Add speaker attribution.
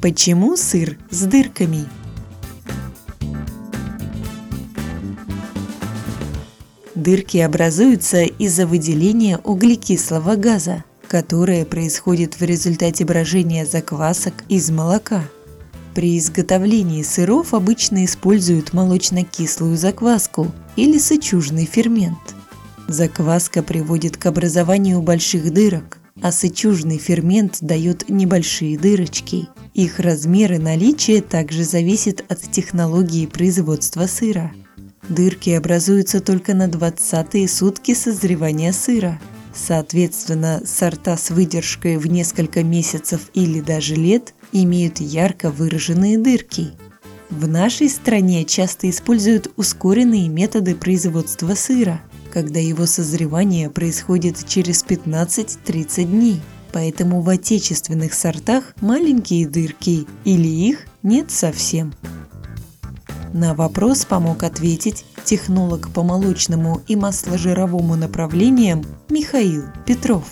Speaker 1: Почему сыр с дырками? Дырки образуются из-за выделения углекислого газа, которое происходит в результате брожения заквасок из молока. При изготовлении сыров обычно используют молочно-кислую закваску или сычужный фермент. Закваска приводит к образованию больших дырок, а сычужный фермент дает небольшие дырочки. Их размер и наличие также зависит от технологии производства сыра. Дырки образуются только на 20-е сутки созревания сыра. Соответственно, сорта с выдержкой в несколько месяцев или даже лет имеют ярко выраженные дырки. В нашей стране часто используют ускоренные методы производства сыра, когда его созревание происходит через 15-30 дней. Поэтому в отечественных сортах маленькие дырки или их нет совсем. На вопрос помог ответить технолог по молочному и масложировому направлениям Михаил Петров.